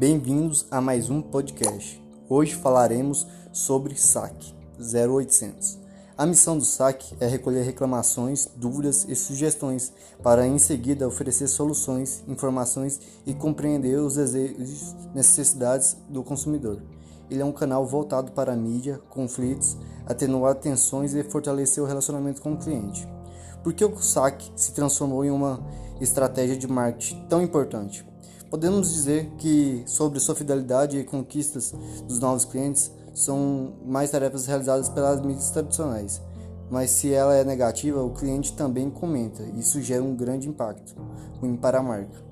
Bem-vindos a mais um podcast. Hoje falaremos sobre SAC 0800. A missão do SAC é recolher reclamações, dúvidas e sugestões para em seguida oferecer soluções, informações e compreender os desejos e necessidades do consumidor. Ele é um canal voltado para mídia, conflitos, atenuar tensões e fortalecer o relacionamento com o cliente. Por que o SAC se transformou em uma estratégia de marketing tão importante? Podemos dizer que sobre sua fidelidade e conquistas dos novos clientes são mais tarefas realizadas pelas mídias tradicionais, mas se ela é negativa, o cliente também comenta, isso gera um grande impacto ruim para a marca.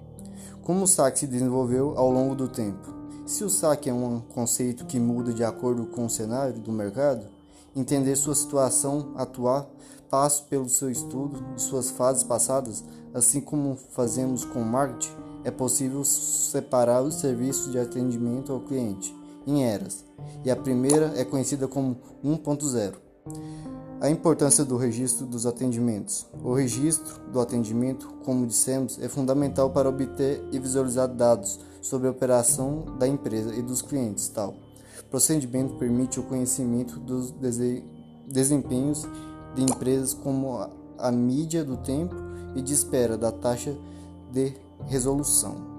Como o SAC se desenvolveu ao longo do tempo? Se o SAC é um conceito que muda de acordo com o cenário do mercado, entender sua situação atual passa pelo seu estudo de suas fases passadas, assim como fazemos com o marketing, é possível separar os serviços de atendimento ao cliente em eras, e a primeira é conhecida como 1.0. A importância do registro dos atendimentos. O registro do atendimento, como dissemos, é fundamental para obter e visualizar dados sobre a operação da empresa e dos clientes. Tal procedimento permite o conhecimento dos desempenhos de empresas como a mídia do tempo e de espera da taxa de resolução.